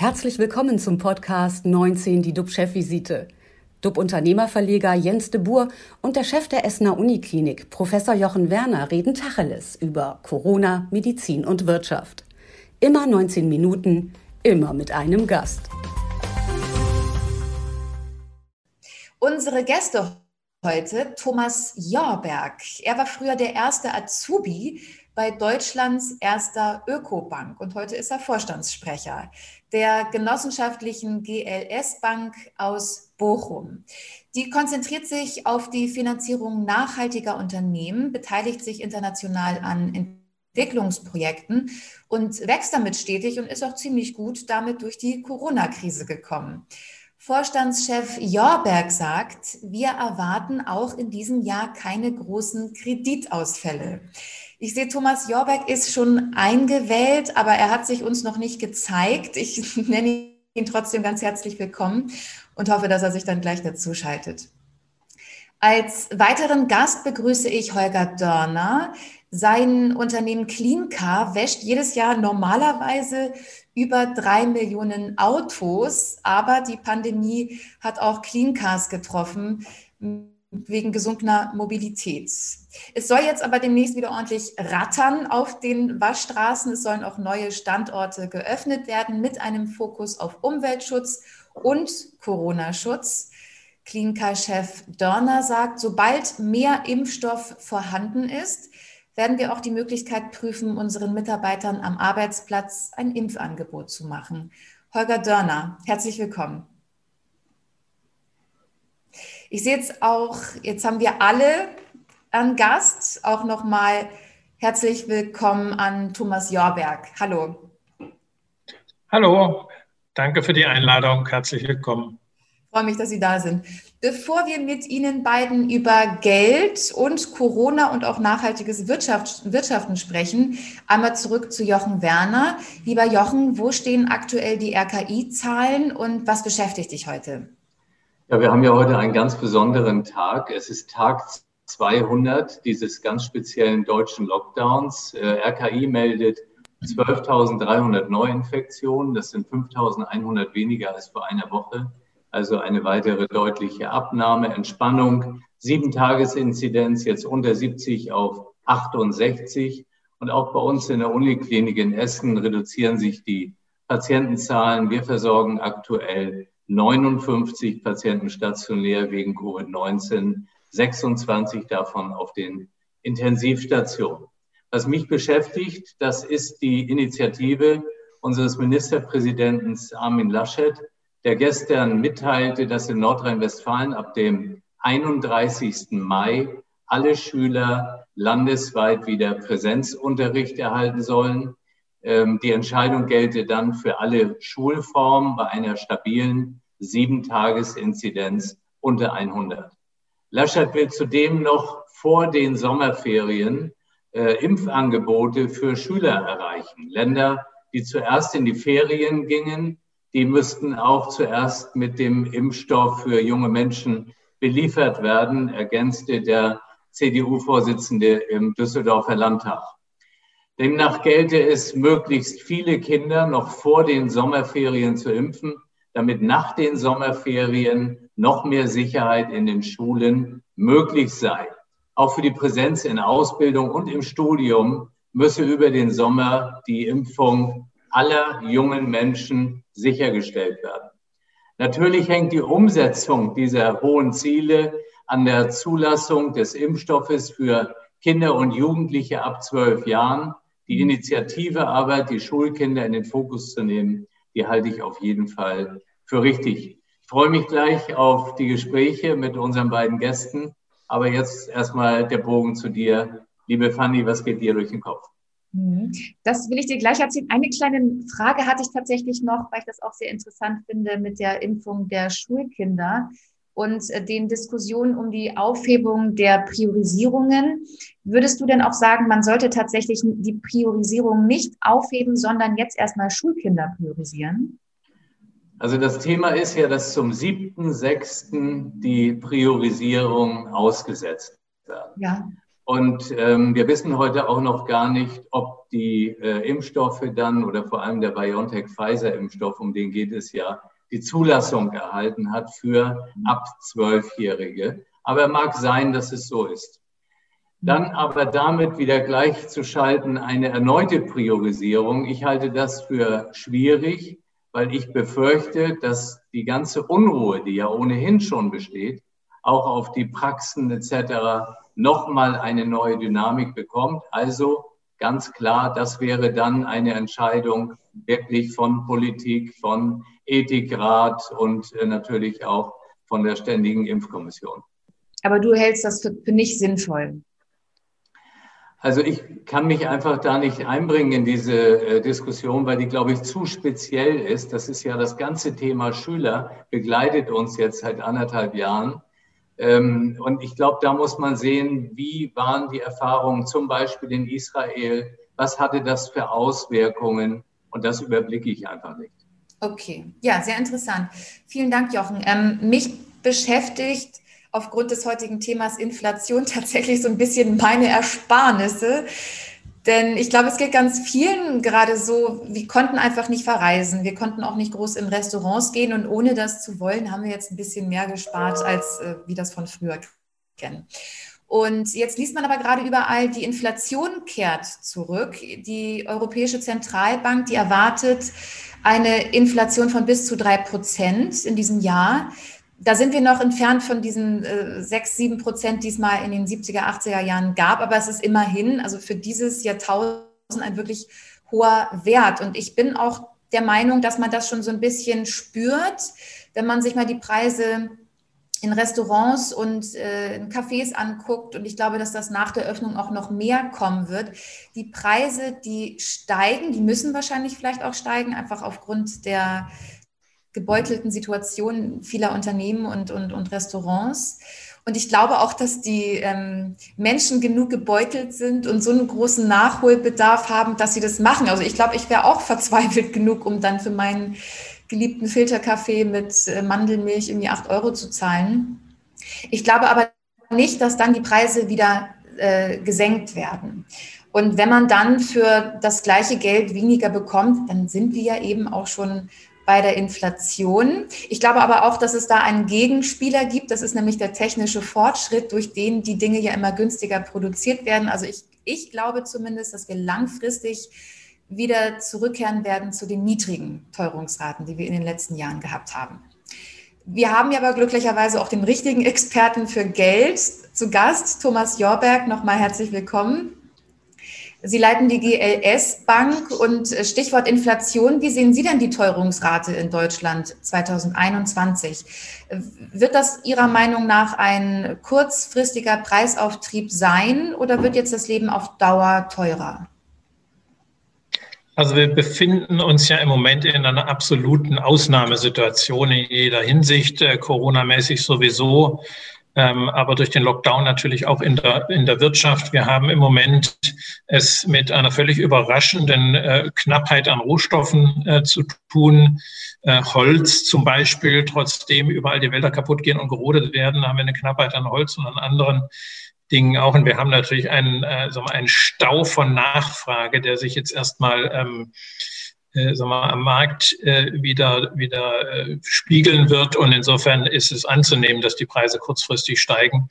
Herzlich willkommen zum Podcast 19, die DUB-Chefvisite. DUB-Unternehmerverleger Jens de Boer und der Chef der Essener Uniklinik, Professor Jochen Werner, reden Tacheles über Corona, Medizin und Wirtschaft. Immer 19 Minuten, immer mit einem Gast. Unsere Gäste heute, Thomas Jorberg. Er war früher der erste Azubi bei Deutschlands erster Ökobank und heute ist er Vorstandssprecher der genossenschaftlichen GLS Bank aus Bochum. Die konzentriert sich auf die Finanzierung nachhaltiger Unternehmen, beteiligt sich international an Entwicklungsprojekten und wächst damit stetig und ist auch ziemlich gut damit durch die Corona-Krise gekommen. Vorstandschef Jorberg sagt, wir erwarten auch in diesem Jahr keine großen Kreditausfälle. Ich sehe, Thomas Jorberg ist schon eingewählt, aber er hat sich uns noch nicht gezeigt. Ich nenne ihn trotzdem ganz herzlich willkommen und hoffe, dass er sich dann gleich dazu schaltet. Als weiteren Gast begrüße ich Holger Dörner. Sein Unternehmen Cleancar wäscht jedes Jahr normalerweise über drei Millionen Autos, aber die Pandemie hat auch Cleancars getroffen wegen gesunkener Mobilität. Es soll jetzt aber demnächst wieder ordentlich rattern auf den Waschstraßen. Es sollen auch neue Standorte geöffnet werden mit einem Fokus auf Umweltschutz und Corona-Schutz. Cleancar-Chef Dörner sagt, sobald mehr Impfstoff vorhanden ist, werden wir auch die Möglichkeit prüfen, unseren Mitarbeitern am Arbeitsplatz ein Impfangebot zu machen. Holger Dörner, herzlich willkommen. Ich sehe jetzt auch, jetzt haben wir alle einen Gast. Auch nochmal herzlich willkommen an Thomas Jorberg. Hallo. Hallo, danke für die Einladung. Herzlich willkommen. Ich freue mich, dass Sie da sind. Bevor wir mit Ihnen beiden über Geld und Corona und auch nachhaltiges Wirtschaft, Wirtschaften sprechen, einmal zurück zu Jochen Werner. Lieber Jochen, wo stehen aktuell die RKI-Zahlen und was beschäftigt dich heute? Ja, wir haben ja heute einen ganz besonderen Tag. Es ist Tag 200 dieses ganz speziellen deutschen Lockdowns. Äh, RKI meldet 12.300 Neuinfektionen. Das sind 5.100 weniger als vor einer Woche. Also eine weitere deutliche Abnahme, Entspannung. Sieben Tagesinzidenz jetzt unter 70 auf 68. Und auch bei uns in der Uniklinik in Essen reduzieren sich die Patientenzahlen. Wir versorgen aktuell 59 Patienten stationär wegen Covid-19, 26 davon auf den Intensivstationen. Was mich beschäftigt, das ist die Initiative unseres Ministerpräsidenten Armin Laschet, der gestern mitteilte, dass in Nordrhein-Westfalen ab dem 31. Mai alle Schüler landesweit wieder Präsenzunterricht erhalten sollen. Ähm, die Entscheidung gelte dann für alle Schulformen bei einer stabilen Sieben-Tages-Inzidenz unter 100. Laschet will zudem noch vor den Sommerferien äh, Impfangebote für Schüler erreichen. Länder, die zuerst in die Ferien gingen, die müssten auch zuerst mit dem Impfstoff für junge Menschen beliefert werden, ergänzte der CDU-Vorsitzende im Düsseldorfer Landtag. Demnach gelte es, möglichst viele Kinder noch vor den Sommerferien zu impfen, damit nach den Sommerferien noch mehr Sicherheit in den Schulen möglich sei. Auch für die Präsenz in Ausbildung und im Studium müsse über den Sommer die Impfung aller jungen Menschen sichergestellt werden. Natürlich hängt die Umsetzung dieser hohen Ziele an der Zulassung des Impfstoffes für Kinder und Jugendliche ab zwölf Jahren die Initiative aber, die Schulkinder in den Fokus zu nehmen, die halte ich auf jeden Fall für richtig. Ich freue mich gleich auf die Gespräche mit unseren beiden Gästen. Aber jetzt erstmal der Bogen zu dir. Liebe Fanny, was geht dir durch den Kopf? Mhm. Das will ich dir gleich erzählen. Eine kleine Frage hatte ich tatsächlich noch, weil ich das auch sehr interessant finde mit der Impfung der Schulkinder und äh, den Diskussionen um die Aufhebung der Priorisierungen. Würdest du denn auch sagen, man sollte tatsächlich die Priorisierung nicht aufheben, sondern jetzt erstmal Schulkinder priorisieren? Also das Thema ist ja, dass zum 7.6. die Priorisierung ausgesetzt wird. Ja. Und ähm, wir wissen heute auch noch gar nicht, ob die äh, Impfstoffe dann oder vor allem der BioNTech-Pfizer-Impfstoff, um den geht es ja, die Zulassung erhalten hat für ab Zwölfjährige. Aber mag sein, dass es so ist. Dann aber damit wieder gleichzuschalten eine erneute Priorisierung. Ich halte das für schwierig, weil ich befürchte, dass die ganze Unruhe, die ja ohnehin schon besteht, auch auf die Praxen etc nochmal eine neue Dynamik bekommt. Also ganz klar, das wäre dann eine Entscheidung wirklich von Politik, von Ethikrat und äh, natürlich auch von der Ständigen Impfkommission. Aber du hältst das für, für nicht sinnvoll. Also ich kann mich einfach da nicht einbringen in diese äh, Diskussion, weil die, glaube ich, zu speziell ist. Das ist ja das ganze Thema Schüler, begleitet uns jetzt seit anderthalb Jahren. Ähm, und ich glaube, da muss man sehen, wie waren die Erfahrungen zum Beispiel in Israel, was hatte das für Auswirkungen und das überblicke ich einfach nicht. Okay, ja, sehr interessant. Vielen Dank, Jochen. Ähm, mich beschäftigt aufgrund des heutigen Themas Inflation tatsächlich so ein bisschen meine Ersparnisse. Denn ich glaube, es geht ganz vielen gerade so, wir konnten einfach nicht verreisen. Wir konnten auch nicht groß in Restaurants gehen und ohne das zu wollen, haben wir jetzt ein bisschen mehr gespart, als äh, wie das von früher kennen. Und jetzt liest man aber gerade überall, die Inflation kehrt zurück. Die Europäische Zentralbank, die erwartet eine Inflation von bis zu drei Prozent in diesem Jahr da sind wir noch entfernt von diesen äh, 6, 7 Prozent, die es mal in den 70er, 80er Jahren gab. Aber es ist immerhin, also für dieses Jahrtausend ein wirklich hoher Wert. Und ich bin auch der Meinung, dass man das schon so ein bisschen spürt, wenn man sich mal die Preise in Restaurants und äh, in Cafés anguckt. Und ich glaube, dass das nach der Öffnung auch noch mehr kommen wird. Die Preise, die steigen, die müssen wahrscheinlich vielleicht auch steigen, einfach aufgrund der gebeutelten Situation vieler Unternehmen und, und, und Restaurants. Und ich glaube auch, dass die ähm, Menschen genug gebeutelt sind und so einen großen Nachholbedarf haben, dass sie das machen. Also ich glaube, ich wäre auch verzweifelt genug, um dann für meinen geliebten Filterkaffee mit äh, Mandelmilch irgendwie 8 Euro zu zahlen. Ich glaube aber nicht, dass dann die Preise wieder äh, gesenkt werden. Und wenn man dann für das gleiche Geld weniger bekommt, dann sind wir ja eben auch schon bei der Inflation. Ich glaube aber auch, dass es da einen Gegenspieler gibt. Das ist nämlich der technische Fortschritt, durch den die Dinge ja immer günstiger produziert werden. Also ich, ich glaube zumindest, dass wir langfristig wieder zurückkehren werden zu den niedrigen Teuerungsraten, die wir in den letzten Jahren gehabt haben. Wir haben ja aber glücklicherweise auch den richtigen Experten für Geld zu Gast, Thomas Jorberg. Nochmal herzlich willkommen. Sie leiten die GLS Bank und äh, Stichwort Inflation. Wie sehen Sie denn die Teuerungsrate in Deutschland 2021? Wird das Ihrer Meinung nach ein kurzfristiger Preisauftrieb sein oder wird jetzt das Leben auf Dauer teurer? Also wir befinden uns ja im Moment in einer absoluten Ausnahmesituation in jeder Hinsicht, äh, Corona-mäßig sowieso ähm, aber durch den Lockdown natürlich auch in der, in der Wirtschaft. Wir haben im Moment es mit einer völlig überraschenden äh, Knappheit an Rohstoffen äh, zu tun. Äh, Holz zum Beispiel, trotzdem überall die Wälder kaputt gehen und gerodet werden, haben wir eine Knappheit an Holz und an anderen Dingen auch. Und wir haben natürlich einen, äh, wir, einen Stau von Nachfrage, der sich jetzt erstmal ähm, äh, sagen wir, am Markt äh, wieder, wieder äh, spiegeln wird. Und insofern ist es anzunehmen, dass die Preise kurzfristig steigen.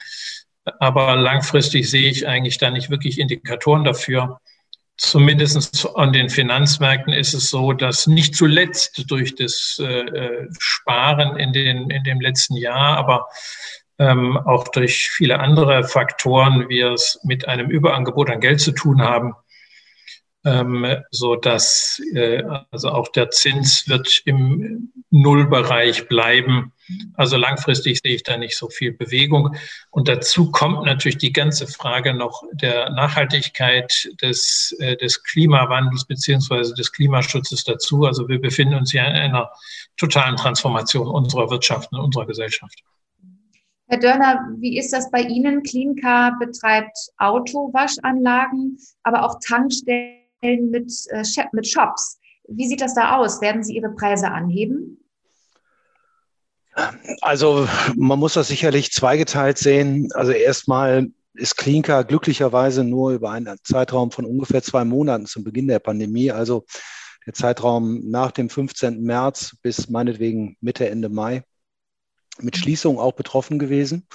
Aber langfristig sehe ich eigentlich da nicht wirklich Indikatoren dafür. Zumindest an den Finanzmärkten ist es so, dass nicht zuletzt durch das äh, Sparen in, den, in dem letzten Jahr, aber ähm, auch durch viele andere Faktoren wir es mit einem Überangebot an Geld zu tun haben ähm, so dass äh, also auch der Zins wird im Nullbereich bleiben. Also langfristig sehe ich da nicht so viel Bewegung. Und dazu kommt natürlich die ganze Frage noch der Nachhaltigkeit des, äh, des Klimawandels beziehungsweise des Klimaschutzes dazu. Also wir befinden uns ja in einer totalen Transformation unserer Wirtschaft und unserer Gesellschaft. Herr Dörner, wie ist das bei Ihnen? Cleancar betreibt Autowaschanlagen, aber auch Tankstellen mit, äh, mit Shops. Wie sieht das da aus? Werden Sie Ihre Preise anheben? Also man muss das sicherlich zweigeteilt sehen. Also erstmal ist Klinker glücklicherweise nur über einen Zeitraum von ungefähr zwei Monaten zum Beginn der Pandemie, also der Zeitraum nach dem 15. März bis meinetwegen Mitte, Ende Mai, mit Schließungen auch betroffen gewesen.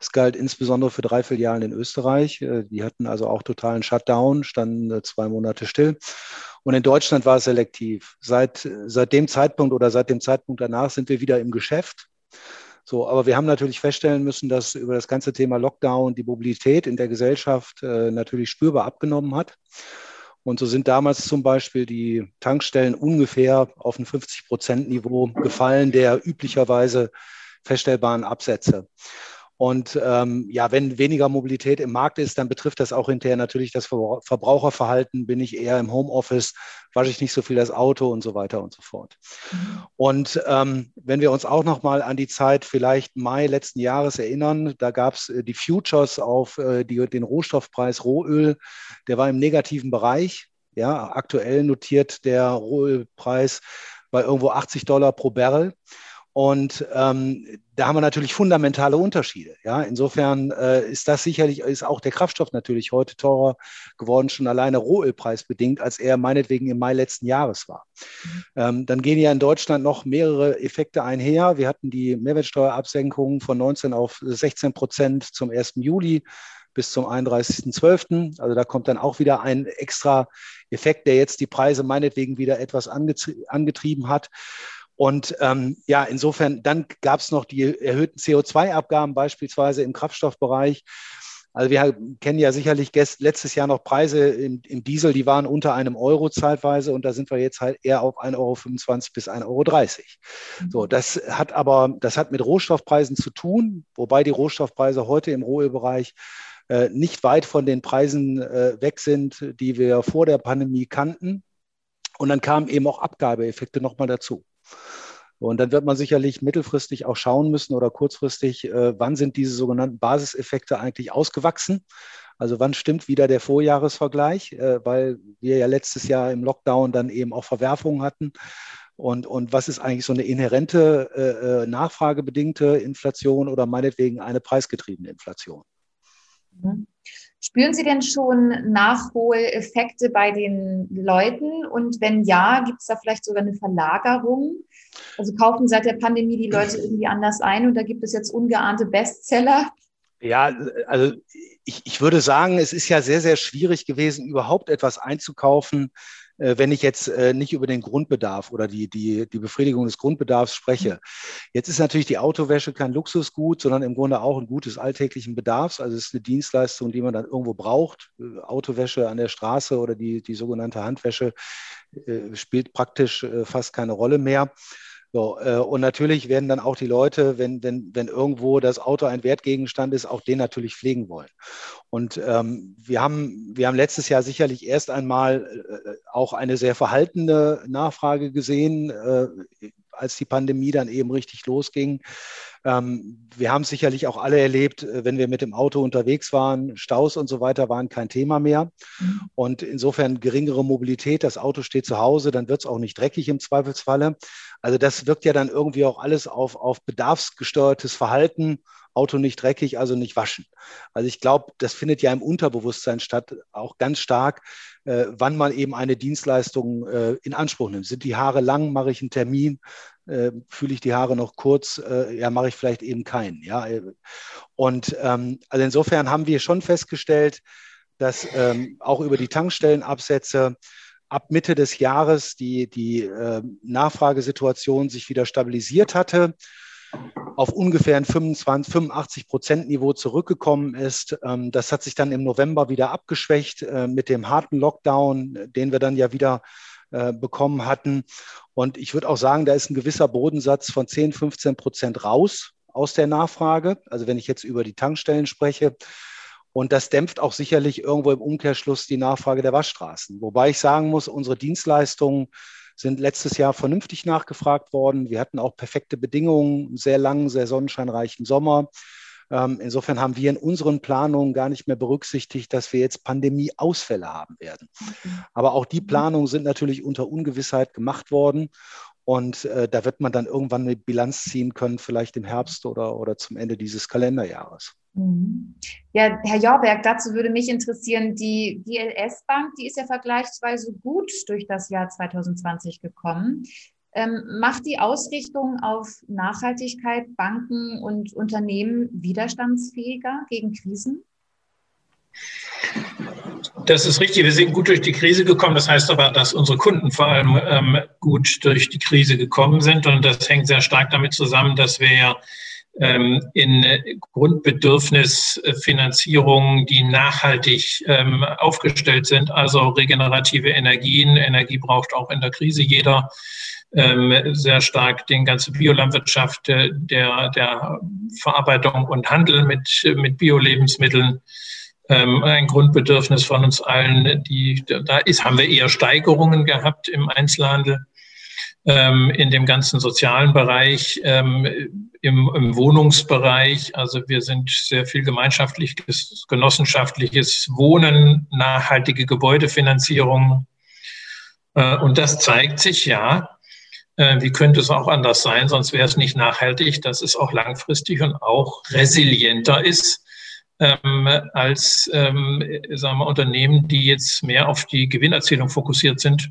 Es galt insbesondere für drei Filialen in Österreich. Äh, die hatten also auch totalen Shutdown, standen äh, zwei Monate still. Und in Deutschland war es selektiv. Seit, seit dem Zeitpunkt oder seit dem Zeitpunkt danach sind wir wieder im Geschäft. So, aber wir haben natürlich feststellen müssen, dass über das ganze Thema Lockdown die Mobilität in der Gesellschaft äh, natürlich spürbar abgenommen hat. Und so sind damals zum Beispiel die Tankstellen ungefähr auf ein 50-Prozent-Niveau gefallen der üblicherweise feststellbaren Absätze. Und ähm, ja, wenn weniger Mobilität im Markt ist, dann betrifft das auch hinterher natürlich das Verbraucherverhalten. Bin ich eher im Homeoffice, wasche ich nicht so viel das Auto und so weiter und so fort. Mhm. Und ähm, wenn wir uns auch noch mal an die Zeit vielleicht Mai letzten Jahres erinnern, da gab es äh, die Futures auf äh, die, den Rohstoffpreis Rohöl, der war im negativen Bereich. Ja, aktuell notiert der Rohölpreis bei irgendwo 80 Dollar pro Barrel. Und ähm, da haben wir natürlich fundamentale Unterschiede. Ja, insofern äh, ist das sicherlich, ist auch der Kraftstoff natürlich heute teurer geworden, schon alleine Rohölpreisbedingt, als er meinetwegen im Mai letzten Jahres war. Mhm. Ähm, dann gehen ja in Deutschland noch mehrere Effekte einher. Wir hatten die Mehrwertsteuerabsenkung von 19 auf 16 Prozent zum 1. Juli bis zum 31.12. Also da kommt dann auch wieder ein extra Effekt, der jetzt die Preise meinetwegen wieder etwas angetrieben hat. Und ähm, ja, insofern, dann gab es noch die erhöhten CO2-Abgaben beispielsweise im Kraftstoffbereich. Also wir kennen ja sicherlich letztes Jahr noch Preise im, im, Diesel, die waren unter einem Euro zeitweise und da sind wir jetzt halt eher auf 1,25 Euro bis 1,30 Euro. Mhm. So, das hat aber, das hat mit Rohstoffpreisen zu tun, wobei die Rohstoffpreise heute im Rohölbereich äh, nicht weit von den Preisen äh, weg sind, die wir vor der Pandemie kannten. Und dann kamen eben auch Abgabeeffekte nochmal dazu. Und dann wird man sicherlich mittelfristig auch schauen müssen oder kurzfristig, äh, wann sind diese sogenannten Basiseffekte eigentlich ausgewachsen. Also wann stimmt wieder der Vorjahresvergleich, äh, weil wir ja letztes Jahr im Lockdown dann eben auch Verwerfungen hatten. Und, und was ist eigentlich so eine inhärente, äh, nachfragebedingte Inflation oder meinetwegen eine preisgetriebene Inflation? Mhm. Spüren Sie denn schon Nachholeffekte bei den Leuten? Und wenn ja, gibt es da vielleicht sogar eine Verlagerung? Also kaufen seit der Pandemie die Leute irgendwie anders ein und da gibt es jetzt ungeahnte Bestseller? Ja, also ich, ich würde sagen, es ist ja sehr, sehr schwierig gewesen, überhaupt etwas einzukaufen, wenn ich jetzt äh, nicht über den Grundbedarf oder die, die, die Befriedigung des Grundbedarfs spreche. Jetzt ist natürlich die Autowäsche kein Luxusgut, sondern im Grunde auch ein Gut des alltäglichen Bedarfs. Also es ist eine Dienstleistung, die man dann irgendwo braucht. Äh, Autowäsche an der Straße oder die, die sogenannte Handwäsche spielt praktisch fast keine Rolle mehr. So, äh, und natürlich werden dann auch die Leute, wenn, wenn, wenn irgendwo das Auto ein Wertgegenstand ist, auch den natürlich pflegen wollen. Und ähm, wir, haben, wir haben letztes Jahr sicherlich erst einmal äh, auch eine sehr verhaltene Nachfrage gesehen, äh, als die Pandemie dann eben richtig losging. Ähm, wir haben sicherlich auch alle erlebt, äh, wenn wir mit dem Auto unterwegs waren, Staus und so weiter waren kein Thema mehr. Mhm. Und insofern geringere Mobilität, das Auto steht zu Hause, dann wird es auch nicht dreckig im Zweifelsfalle. Also das wirkt ja dann irgendwie auch alles auf, auf bedarfsgesteuertes Verhalten. Auto nicht dreckig, also nicht waschen. Also ich glaube, das findet ja im Unterbewusstsein statt, auch ganz stark, äh, wann man eben eine Dienstleistung äh, in Anspruch nimmt. Sind die Haare lang, mache ich einen Termin, äh, fühle ich die Haare noch kurz, äh, ja, mache ich vielleicht eben keinen. Ja? Und ähm, also insofern haben wir schon festgestellt, dass ähm, auch über die Tankstellenabsätze ab Mitte des Jahres die, die äh, Nachfragesituation sich wieder stabilisiert hatte, auf ungefähr ein 25, 85 Prozent Niveau zurückgekommen ist. Ähm, das hat sich dann im November wieder abgeschwächt äh, mit dem harten Lockdown, den wir dann ja wieder äh, bekommen hatten. Und ich würde auch sagen, da ist ein gewisser Bodensatz von 10, 15 Prozent raus aus der Nachfrage. Also wenn ich jetzt über die Tankstellen spreche. Und das dämpft auch sicherlich irgendwo im Umkehrschluss die Nachfrage der Waschstraßen. Wobei ich sagen muss, unsere Dienstleistungen sind letztes Jahr vernünftig nachgefragt worden. Wir hatten auch perfekte Bedingungen, einen sehr langen, sehr sonnenscheinreichen Sommer. Ähm, insofern haben wir in unseren Planungen gar nicht mehr berücksichtigt, dass wir jetzt Pandemieausfälle haben werden. Mhm. Aber auch die Planungen sind natürlich unter Ungewissheit gemacht worden. Und äh, da wird man dann irgendwann eine Bilanz ziehen können, vielleicht im Herbst oder, oder zum Ende dieses Kalenderjahres. Mhm. Ja, Herr Jorberg, dazu würde mich interessieren, die GLS Bank, die ist ja vergleichsweise gut durch das Jahr 2020 gekommen. Ähm, macht die Ausrichtung auf Nachhaltigkeit Banken und Unternehmen widerstandsfähiger gegen Krisen? Das ist richtig. Wir sind gut durch die Krise gekommen. Das heißt aber, dass unsere Kunden vor allem ähm, gut durch die Krise gekommen sind. Und das hängt sehr stark damit zusammen, dass wir ja in Grundbedürfnisfinanzierungen, die nachhaltig ähm, aufgestellt sind, also regenerative Energien. Energie braucht auch in der Krise jeder ähm, sehr stark den ganze Biolandwirtschaft, äh, der, der Verarbeitung und Handel mit, mit Bio-Lebensmitteln ein Grundbedürfnis von uns allen. Die, da ist, haben wir eher Steigerungen gehabt im Einzelhandel ähm, in dem ganzen sozialen Bereich, ähm, im, im, Wohnungsbereich. Also wir sind sehr viel gemeinschaftliches, genossenschaftliches Wohnen, nachhaltige Gebäudefinanzierung. Äh, und das zeigt sich ja, äh, wie könnte es auch anders sein, sonst wäre es nicht nachhaltig, dass es auch langfristig und auch resilienter ist ähm, als ähm, sagen wir, Unternehmen, die jetzt mehr auf die Gewinnerzielung fokussiert sind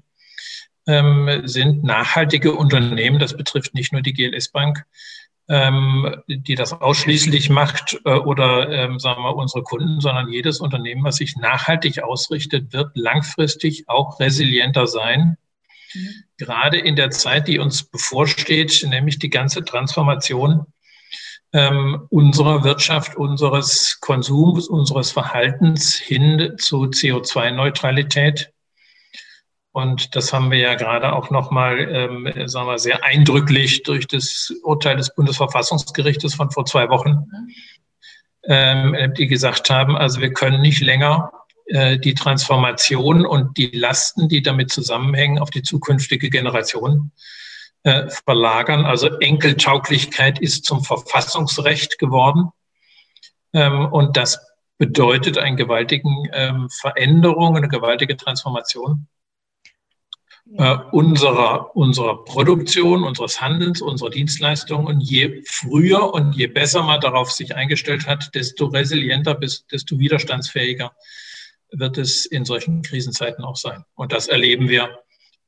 sind nachhaltige Unternehmen. Das betrifft nicht nur die GLS Bank, ähm, die das ausschließlich macht äh, oder ähm, sagen wir unsere Kunden, sondern jedes Unternehmen, was sich nachhaltig ausrichtet, wird langfristig auch resilienter sein. Mhm. Gerade in der Zeit, die uns bevorsteht, nämlich die ganze Transformation ähm, unserer Wirtschaft, unseres Konsums, unseres Verhaltens hin zu CO2-Neutralität und das haben wir ja gerade auch nochmal, ähm, sagen wir, sehr eindrücklich durch das Urteil des Bundesverfassungsgerichtes von vor zwei Wochen, ähm, die gesagt haben, also wir können nicht länger äh, die Transformation und die Lasten, die damit zusammenhängen, auf die zukünftige Generation äh, verlagern. Also Enkeltauglichkeit ist zum Verfassungsrecht geworden. Ähm, und das bedeutet eine gewaltige ähm, Veränderung, eine gewaltige Transformation äh, unserer, unserer Produktion, unseres Handelns, unserer Dienstleistungen. Und je früher und je besser man darauf sich eingestellt hat, desto resilienter, desto widerstandsfähiger wird es in solchen Krisenzeiten auch sein. Und das erleben wir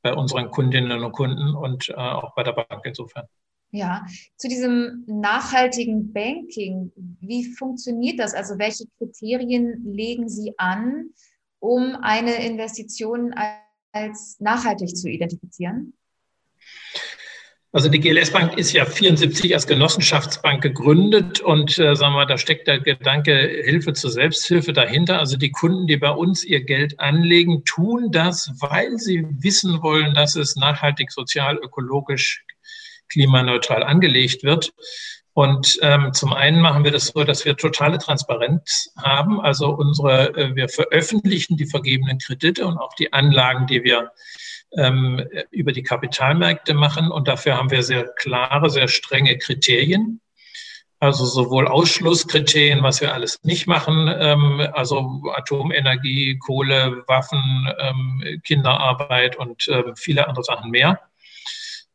bei unseren Kundinnen und Kunden und äh, auch bei der Bank insofern. Ja, zu diesem nachhaltigen Banking, wie funktioniert das? Also welche Kriterien legen Sie an, um eine Investition als nachhaltig zu identifizieren? Also die GLS Bank ist ja 74 als Genossenschaftsbank gegründet und äh, sagen wir, da steckt der Gedanke Hilfe zur Selbsthilfe dahinter. Also die Kunden, die bei uns ihr Geld anlegen, tun das, weil sie wissen wollen, dass es nachhaltig, sozial, ökologisch, klimaneutral angelegt wird. Und ähm, zum einen machen wir das so, dass wir totale Transparenz haben. Also unsere, äh, wir veröffentlichen die vergebenen Kredite und auch die Anlagen, die wir ähm, über die Kapitalmärkte machen. Und dafür haben wir sehr klare, sehr strenge Kriterien. Also sowohl Ausschlusskriterien, was wir alles nicht machen, ähm, also Atomenergie, Kohle, Waffen, ähm, Kinderarbeit und äh, viele andere Sachen mehr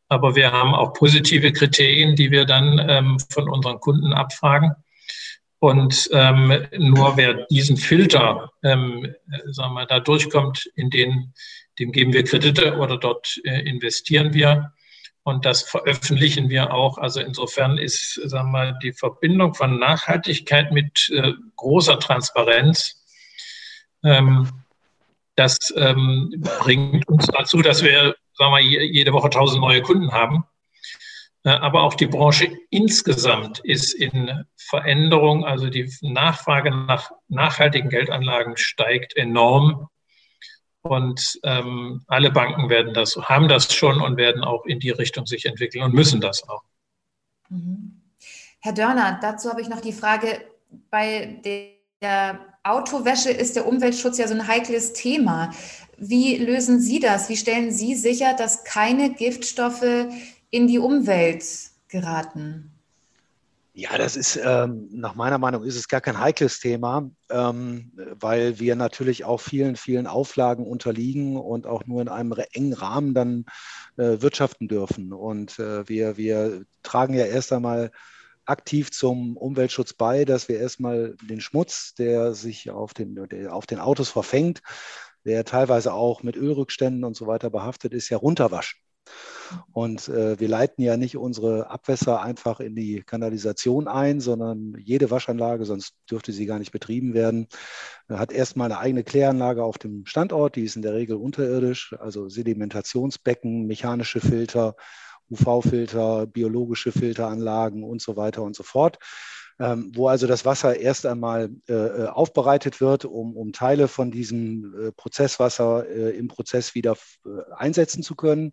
aber wir haben auch positive Kriterien, die wir dann ähm, von unseren Kunden abfragen. Und ähm, nur wer diesen Filter, ähm, sagen wir, da durchkommt, in den, dem geben wir Kredite oder dort äh, investieren wir. Und das veröffentlichen wir auch. Also insofern ist, sagen wir, die Verbindung von Nachhaltigkeit mit äh, großer Transparenz ähm, das ähm, bringt uns dazu, dass wir sagen wir, jede Woche tausend neue Kunden haben. Äh, aber auch die Branche insgesamt ist in Veränderung. Also die Nachfrage nach nachhaltigen Geldanlagen steigt enorm. Und ähm, alle Banken werden das, haben das schon und werden auch in die Richtung sich entwickeln und müssen das auch. Mhm. Herr Dörner, dazu habe ich noch die Frage, bei der Autowäsche ist der Umweltschutz ja so ein heikles Thema. Wie lösen Sie das? Wie stellen Sie sicher, dass keine Giftstoffe in die Umwelt geraten? Ja, das ist ähm, nach meiner Meinung ist es gar kein heikles Thema, ähm, weil wir natürlich auch vielen, vielen Auflagen unterliegen und auch nur in einem engen Rahmen dann äh, wirtschaften dürfen. Und äh, wir, wir tragen ja erst einmal aktiv zum Umweltschutz bei, dass wir erstmal den Schmutz, der sich auf den, der auf den Autos verfängt, der teilweise auch mit Ölrückständen und so weiter behaftet ist, ja runterwaschen. Und äh, wir leiten ja nicht unsere Abwässer einfach in die Kanalisation ein, sondern jede Waschanlage, sonst dürfte sie gar nicht betrieben werden, hat erstmal eine eigene Kläranlage auf dem Standort. Die ist in der Regel unterirdisch, also Sedimentationsbecken, mechanische Filter, UV-Filter, biologische Filteranlagen und so weiter und so fort. Ähm, wo also das Wasser erst einmal äh, äh aufbereitet wird, um, um, Teile von diesem äh, Prozesswasser äh, im Prozess wieder äh, einsetzen zu können.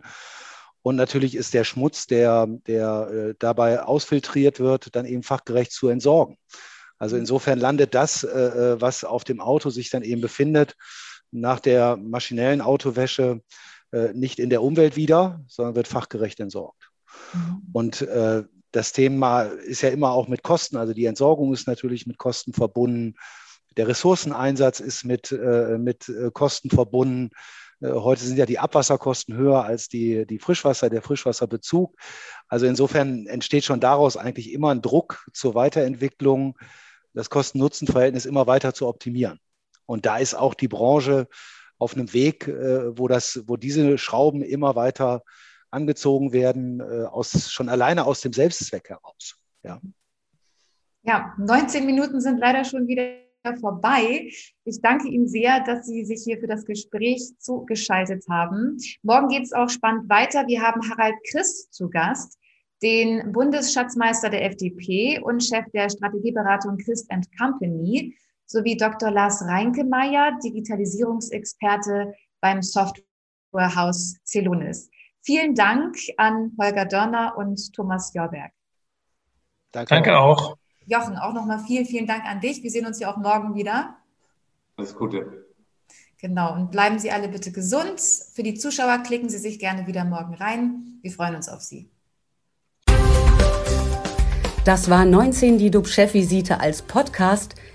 Und natürlich ist der Schmutz, der, der äh, dabei ausfiltriert wird, dann eben fachgerecht zu entsorgen. Also insofern landet das, was auf dem Auto sich dann eben befindet, nach der maschinellen Autowäsche nicht in der Umwelt wieder, sondern wird fachgerecht entsorgt. Mhm. Und äh, das Thema ist ja immer auch mit Kosten. Also die Entsorgung ist natürlich mit Kosten verbunden. Der Ressourceneinsatz ist mit, äh, mit Kosten verbunden. Äh, heute sind ja die Abwasserkosten höher als die, die Frischwasser, der Frischwasserbezug. Also insofern entsteht schon daraus eigentlich immer ein Druck zur Weiterentwicklung, das Kosten-Nutzen-Verhältnis immer weiter zu optimieren. Und da ist auch die Branche auf einem Weg, äh, wo, das, wo diese Schrauben immer weiter angezogen werden, äh, aus, schon alleine aus dem Selbstzweck heraus. Ja. ja, 19 Minuten sind leider schon wieder vorbei. Ich danke Ihnen sehr, dass Sie sich hier für das Gespräch zugeschaltet haben. Morgen geht es auch spannend weiter. Wir haben Harald Christ zu Gast, den Bundesschatzmeister der FDP und Chef der Strategieberatung Christ Company, sowie Dr. Lars Reinkemeyer, Digitalisierungsexperte beim Softwarehaus Celonis. Vielen Dank an Holger Dörner und Thomas Jorberg. Danke, Danke auch. Jochen, auch nochmal vielen, vielen Dank an dich. Wir sehen uns ja auch morgen wieder. Alles Gute. Genau, und bleiben Sie alle bitte gesund. Für die Zuschauer klicken Sie sich gerne wieder morgen rein. Wir freuen uns auf Sie. Das war 19 die DUB-Chefvisite als Podcast.